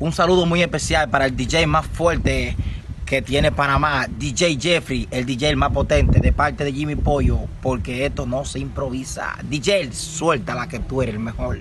Un saludo muy especial para el DJ más fuerte que tiene Panamá, DJ Jeffrey, el DJ más potente, de parte de Jimmy Pollo, porque esto no se improvisa. DJ, suelta la que tú eres el mejor.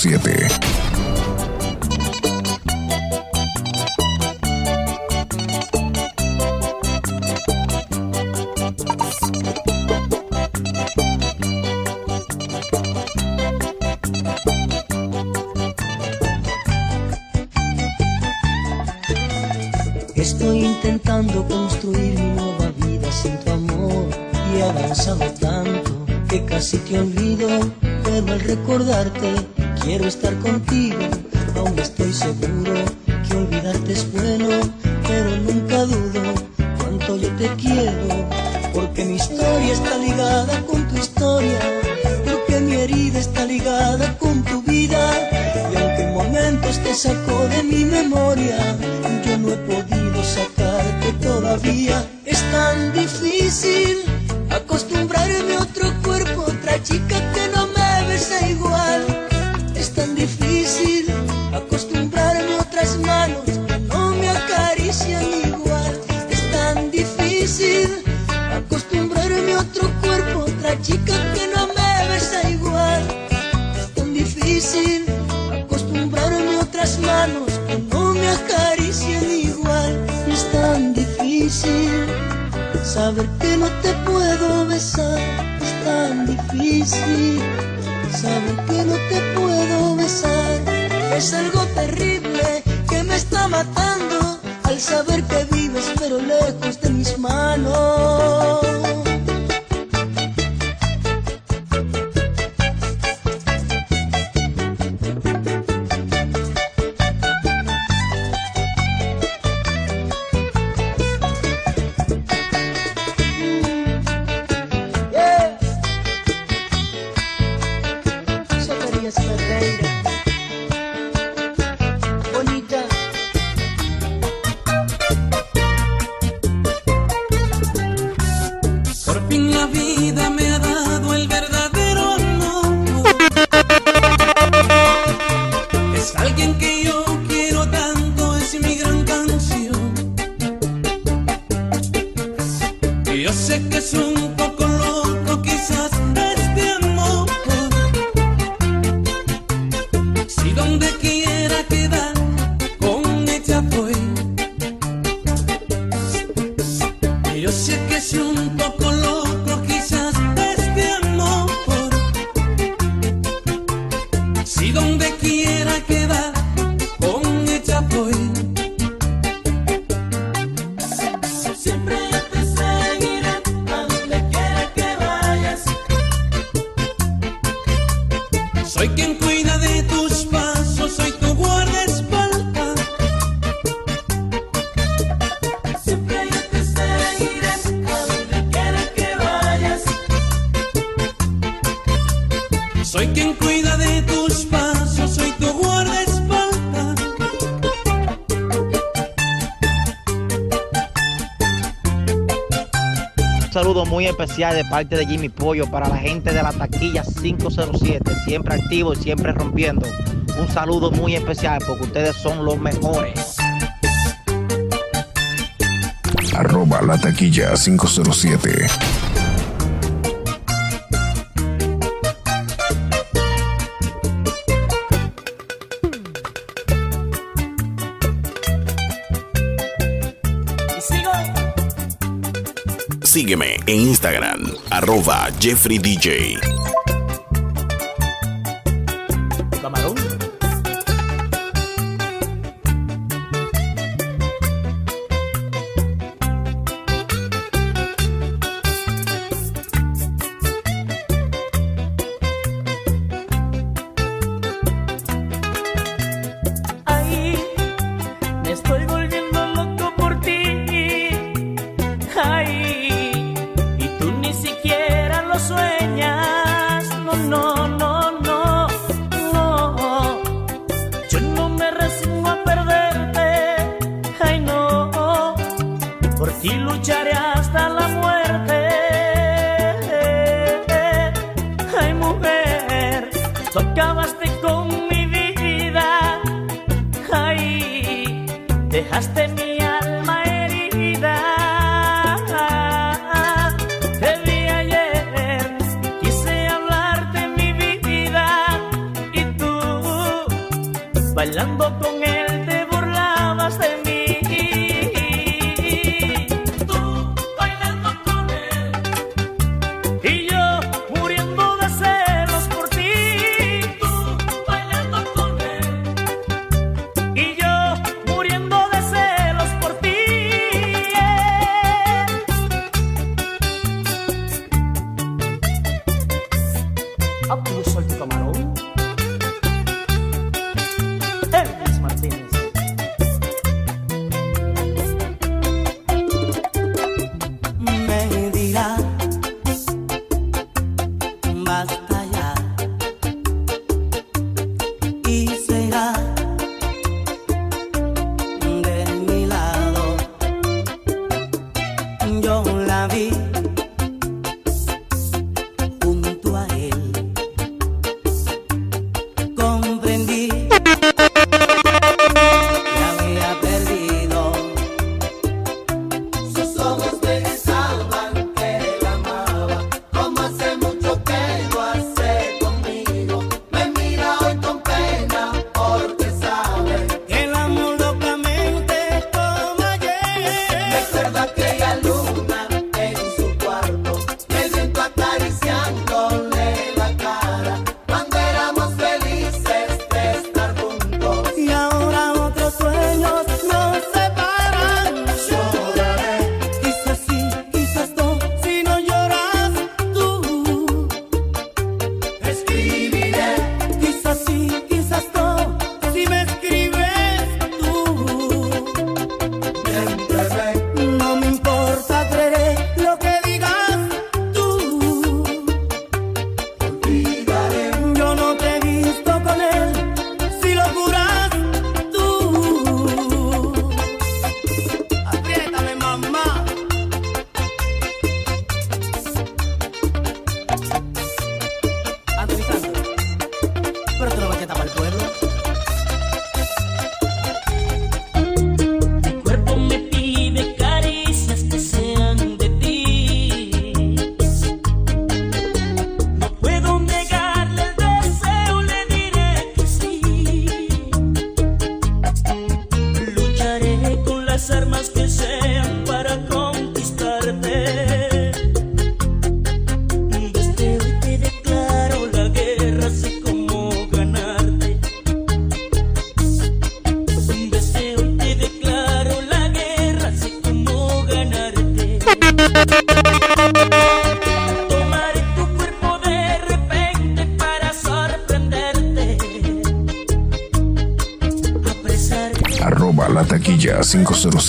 7 sacó de mi memoria, yo no he podido sacarte todavía. see. muy especial de parte de Jimmy Pollo para la gente de la taquilla 507, siempre activo y siempre rompiendo. Un saludo muy especial porque ustedes son los mejores. Arroba la taquilla 507. Sígueme en Instagram, arroba JeffreyDJ.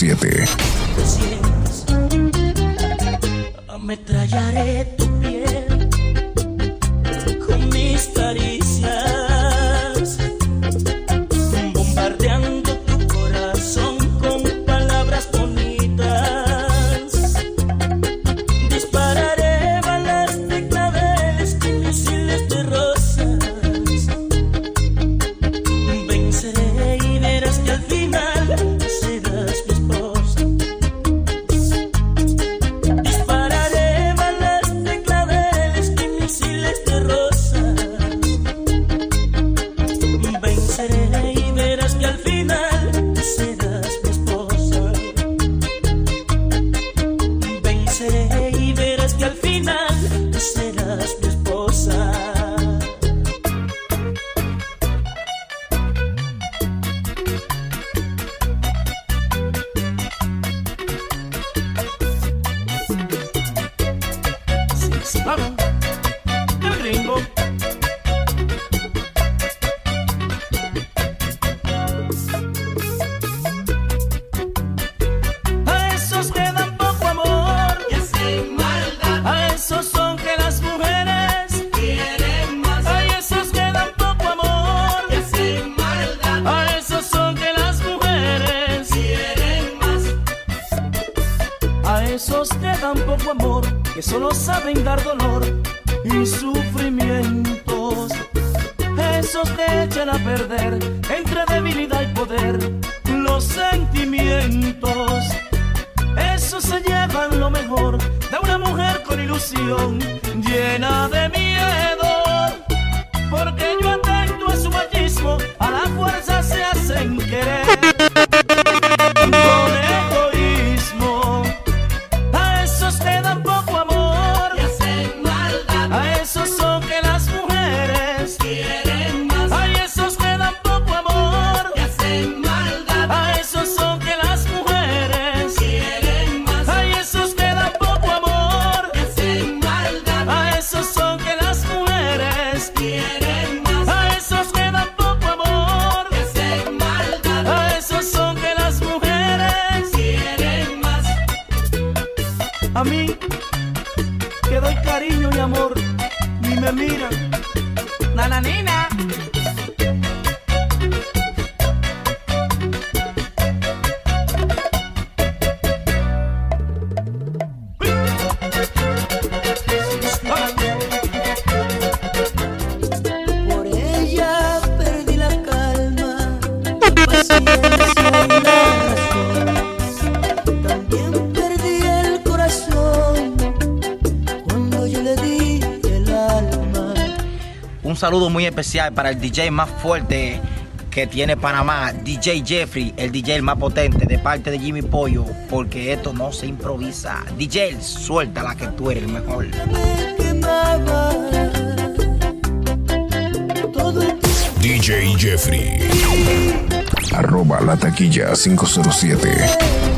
7 saludo muy especial para el DJ más fuerte que tiene Panamá, DJ Jeffrey, el DJ más potente de parte de Jimmy Pollo, porque esto no se improvisa. DJ, suelta la que tú eres el mejor. DJ Jeffrey. Arroba la taquilla 507.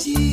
ti.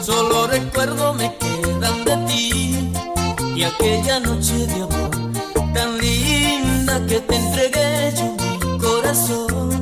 Solo recuerdo me quedan de ti y aquella noche de amor tan linda que te entregué yo mi corazón.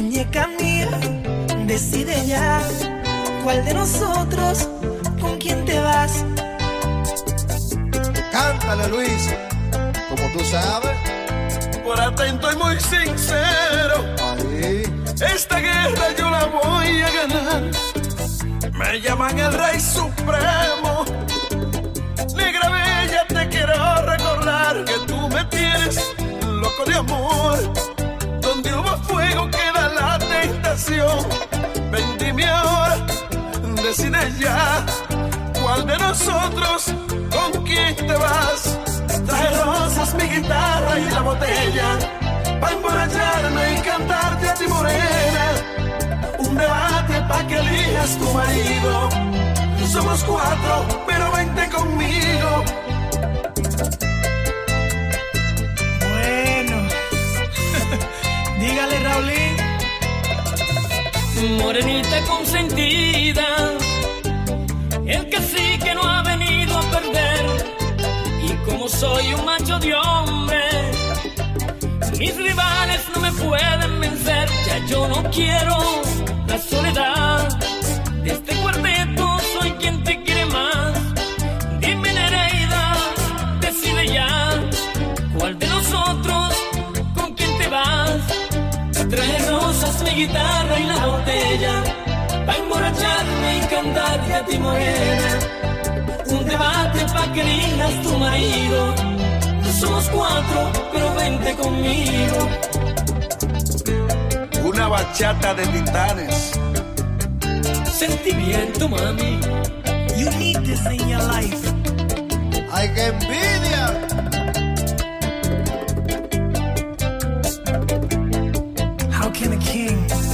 Muñeca mía, decide ya. ¿Cuál de nosotros? ¿Con quién te vas? Cántale, Luis. Como tú sabes. Por atento y muy sincero, Ahí. esta guerra yo la voy a ganar. Me llaman el Rey Supremo. Negra Bella, te quiero recordar que tú me tienes loco de amor. Tentación. Ven, dime ahora, decide ya. ¿Cuál de nosotros con quién te vas? Trae rosas, mi guitarra y la botella. Pa' emborracharme y cantarte a ti morena. Un debate pa' que elijas tu marido. Somos cuatro, pero vente conmigo. Bueno, dígale, Raulín. Morenita consentida, el cacique no ha venido a perder. Y como soy un macho de hombre, mis rivales no me pueden vencer. Ya yo no quiero la soledad de este cuarteto, guitarra y la botella Pa' emborracharme y cantarte a ti morena Un debate pa' que elijas tu marido Somos cuatro, pero vente conmigo Una bachata de titanes. Sentimiento, mami You need this in your life. ¡Ay, qué envidia! things.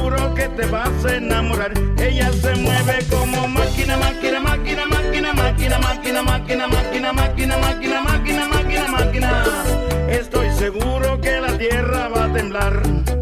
seguro que te vas a enamorar. Ella se mueve como máquina, máquina, máquina, máquina, máquina, máquina, máquina, máquina, máquina, máquina, máquina, máquina, máquina. Estoy seguro que la tierra va a temblar.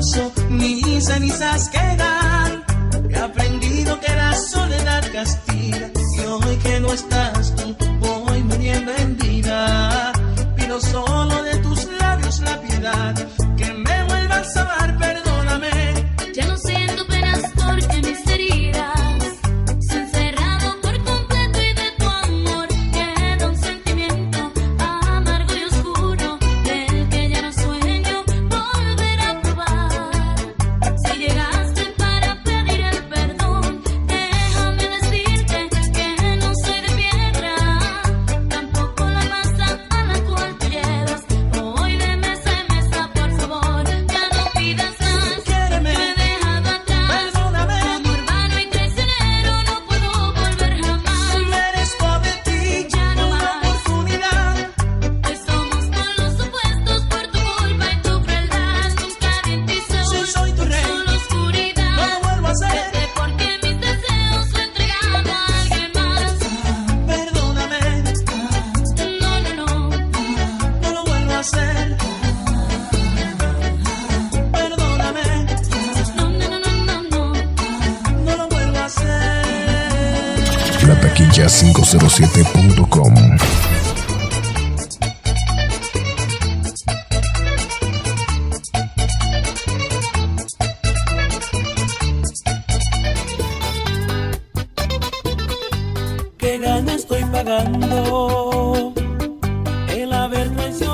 descanso, mis cenizas quedan. He aprendido que la soledad castiga y hoy que no estás tú, voy muriendo en no estoy pagando el haber traicionado.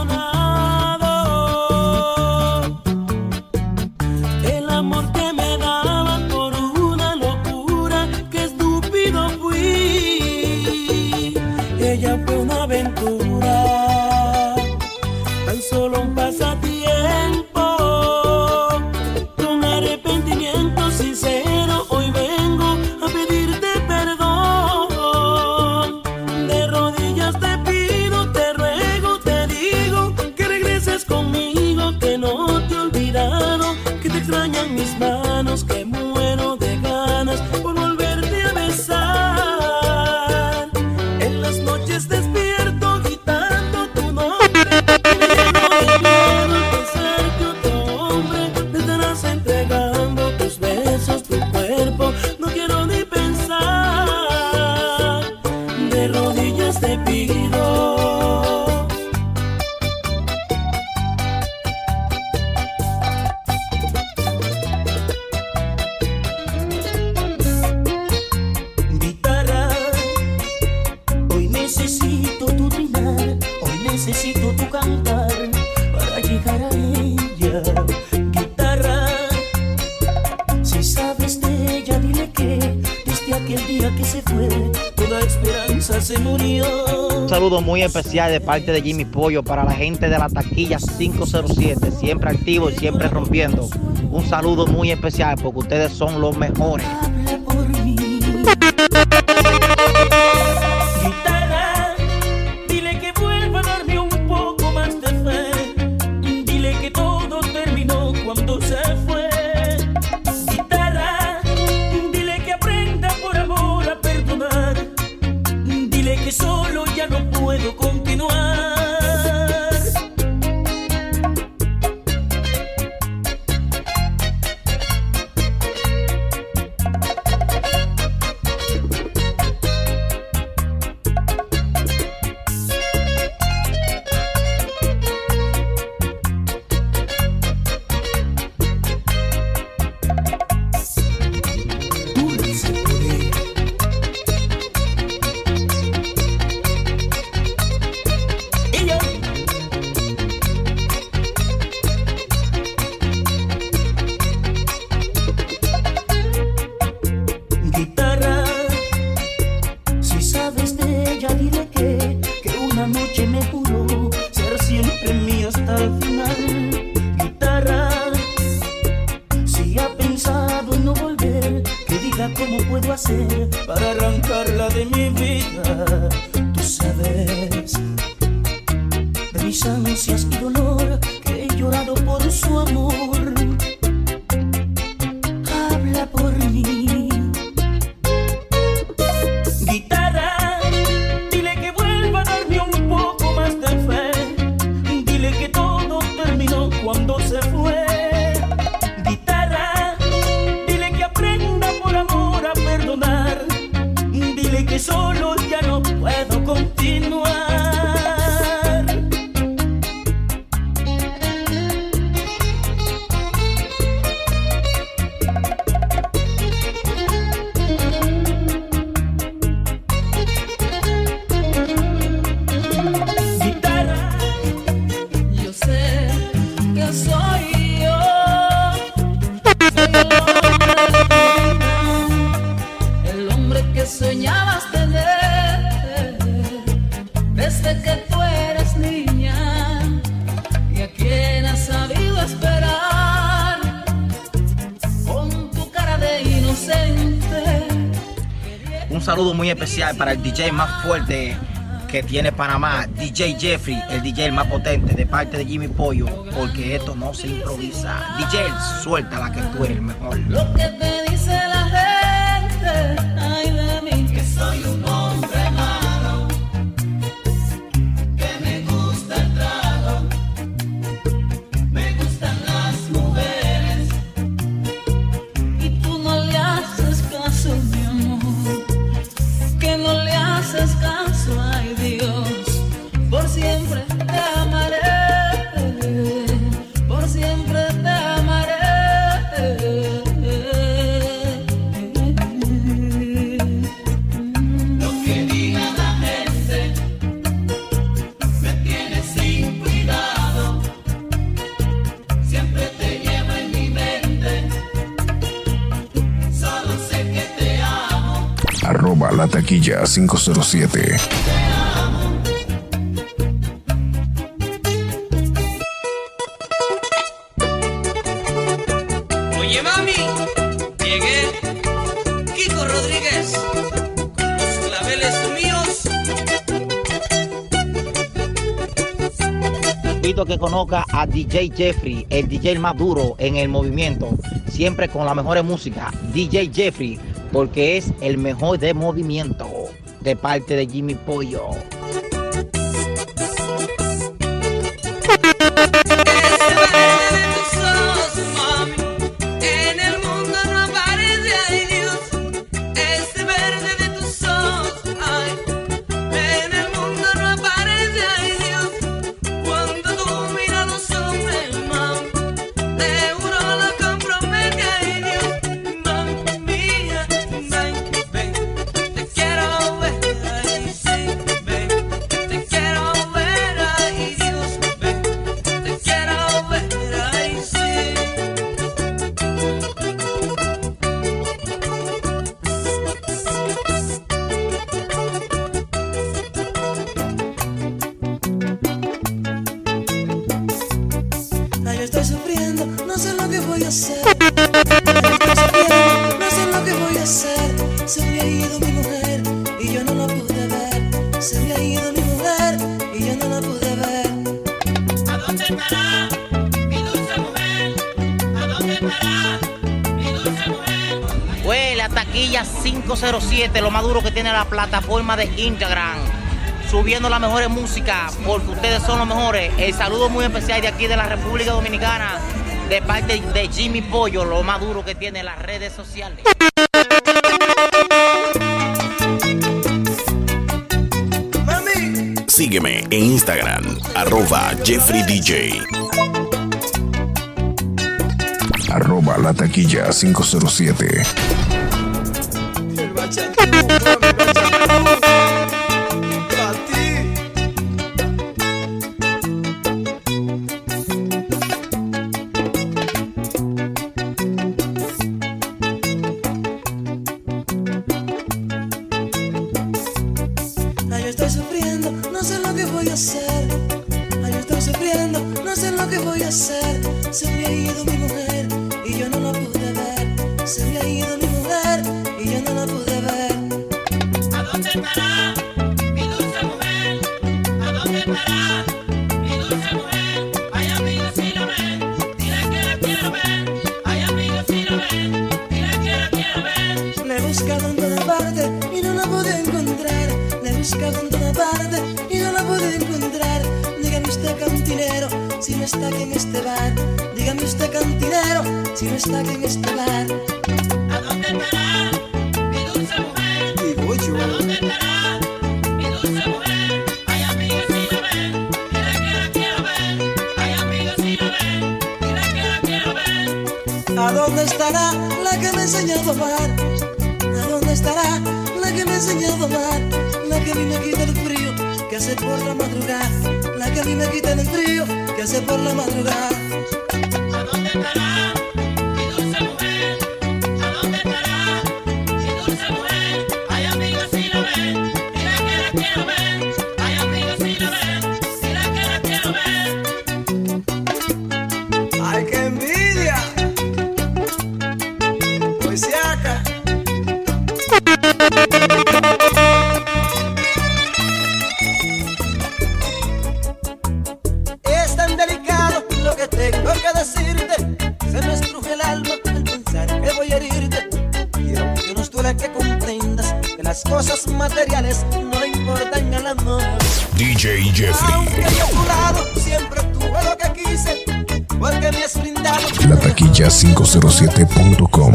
Un saludo muy especial de parte de Jimmy Pollo para la gente de la taquilla 507, siempre activo y siempre rompiendo. Un saludo muy especial porque ustedes son los mejores. y dolor que he llorado por su amor. para el DJ más fuerte que tiene Panamá, DJ Jeffrey, el DJ más potente de parte de Jimmy Pollo, porque esto no se improvisa. DJ, suelta la que tú eres el mejor. Oye, mami, llegué. Kiko Rodríguez, los claveles míos. Invito a que conozca a DJ Jeffrey, el DJ más duro en el movimiento, siempre con la mejor música. DJ Jeffrey, porque es el mejor de movimiento de parte de Jimmy Pollo. la plataforma de Instagram, subiendo la mejores música, porque ustedes son los mejores. El saludo muy especial de aquí de la República Dominicana, de parte de Jimmy Pollo, lo más duro que tiene las redes sociales. Sígueme en Instagram, arroba Jeffrey DJ. Arroba la taquilla 507. no sé lo que voy a hacer. Ay, yo estoy sufriendo, no sé lo que voy a hacer. Sería en este bar. ¿A dónde estará mi dulce mujer? Digo yo. ¿A dónde estará mi dulce mujer? Ay, amiga, si la ven, que la quiero ver. Ay, amiga, si la ven, que la quiero ver. ¿A dónde estará la que me enseñó a amar? ¿A dónde estará la que me enseñó a amar? La que vino a quitar el frío que hace por la madrugada. La que a mí me quita el frío que hace por la madrugada. materiales no importan a las normas. DJ Jeffrey. Aunque yo a siempre tuve lo que quise, porque me has brindado. La taquilla 507.com.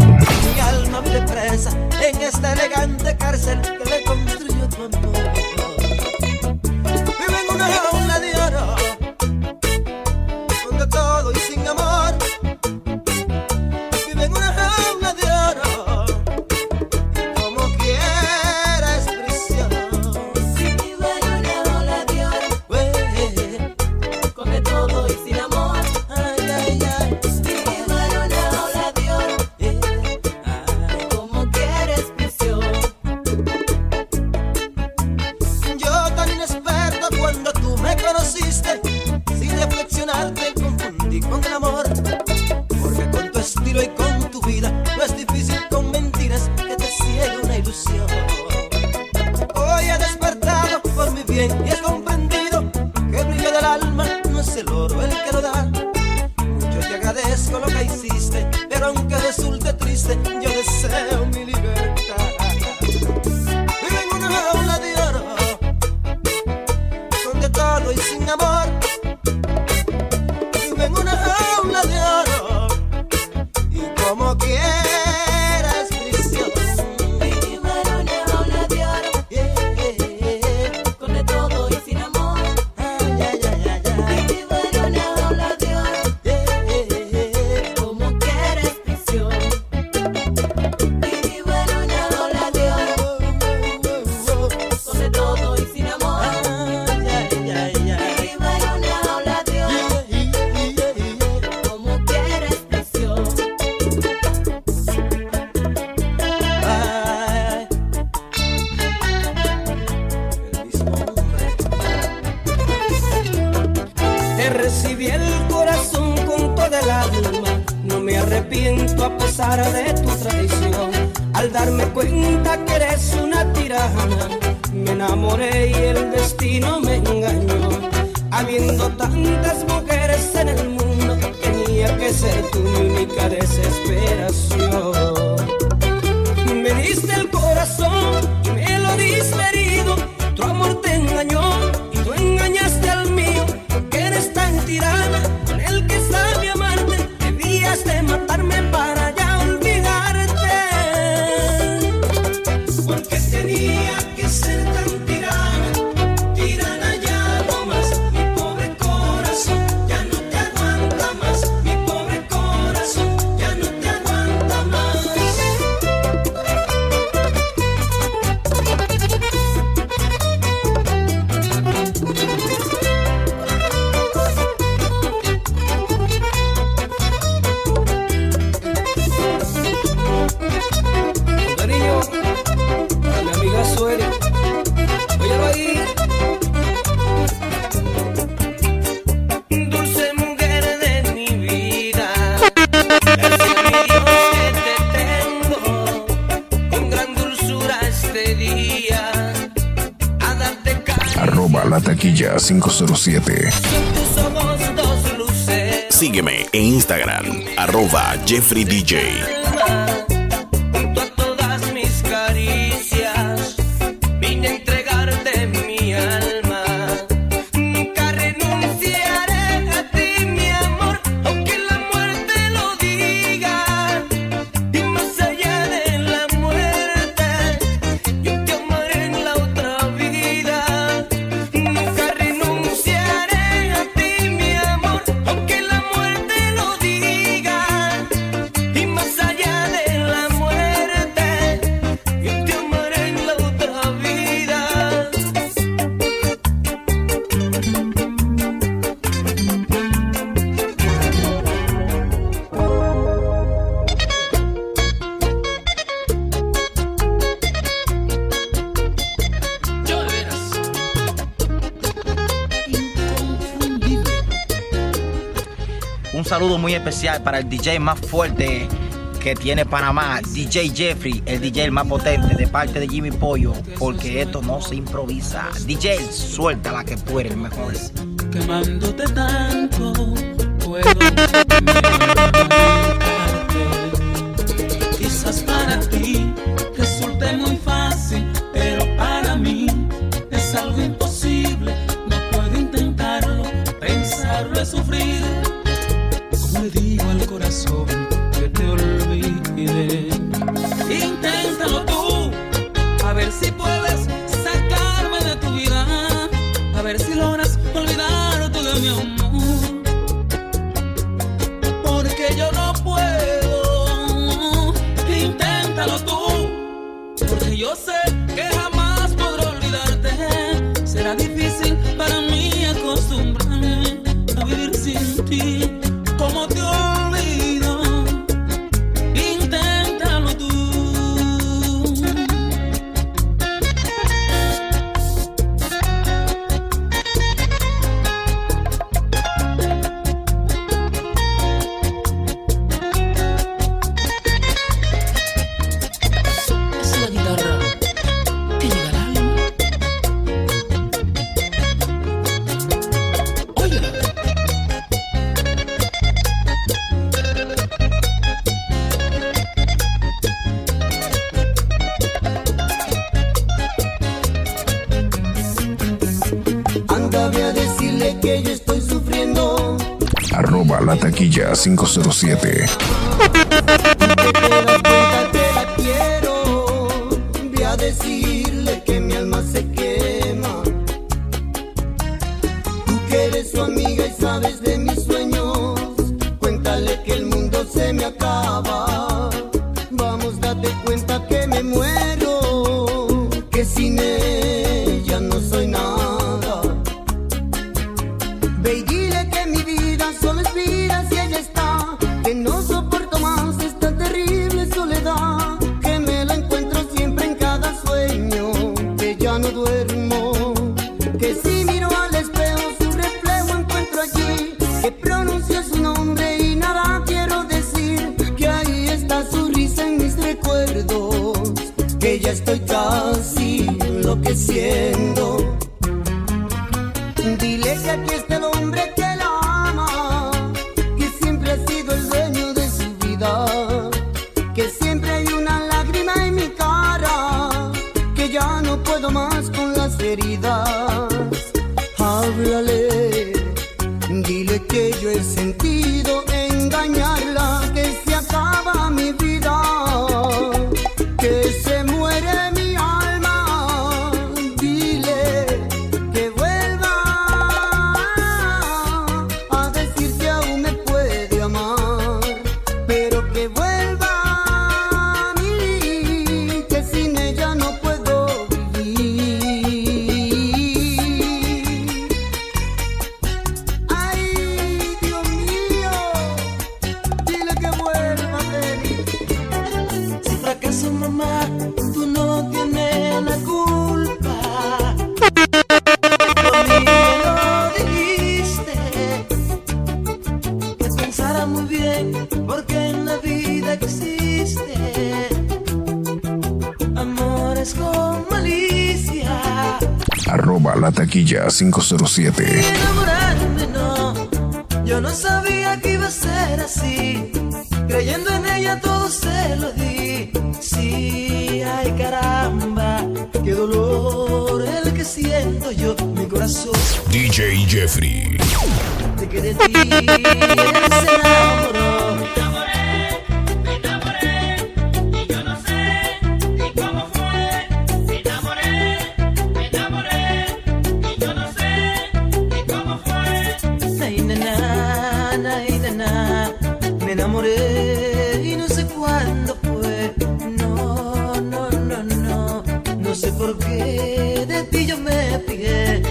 como quieres. Jeffrey DJ. un saludo muy especial para el DJ más fuerte que tiene Panamá, DJ Jeffrey, el DJ más potente de parte de Jimmy Pollo, porque esto no se improvisa. DJ, suelta la que tú mejor. Quemándote la taquilla 507. 507 no sé por qué de ti yo me fijé.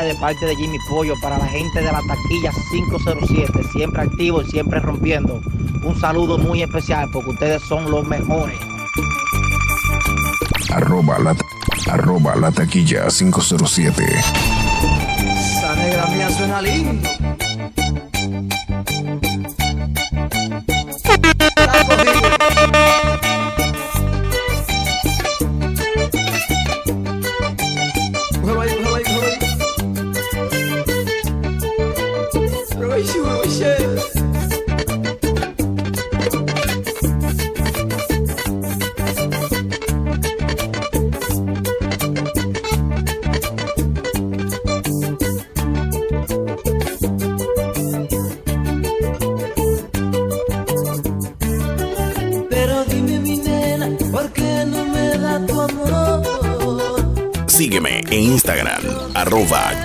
de parte de Jimmy Pollo para la gente de la taquilla 507, siempre activo y siempre rompiendo. Un saludo muy especial porque ustedes son los mejores. Arroba la, arroba la taquilla 507. Esa negra mía suena lindo.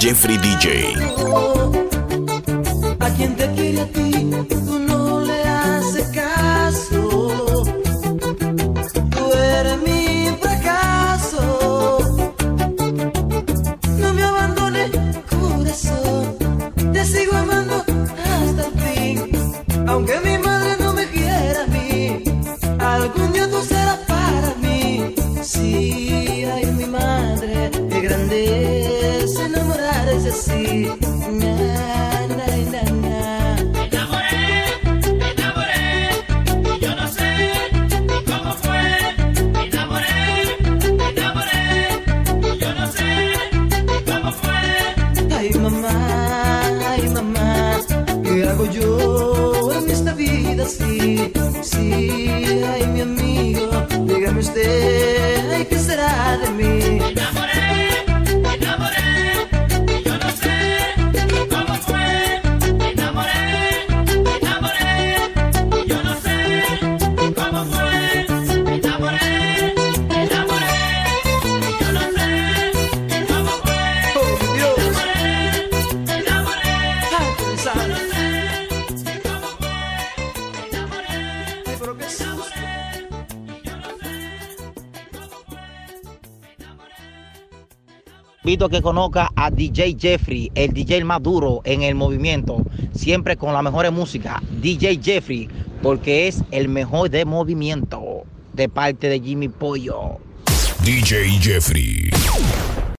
Jeffrey DJ. que conozca a DJ Jeffrey, el DJ más duro en el movimiento, siempre con la mejor música. DJ Jeffrey, porque es el mejor de movimiento de parte de Jimmy Pollo. DJ Jeffrey.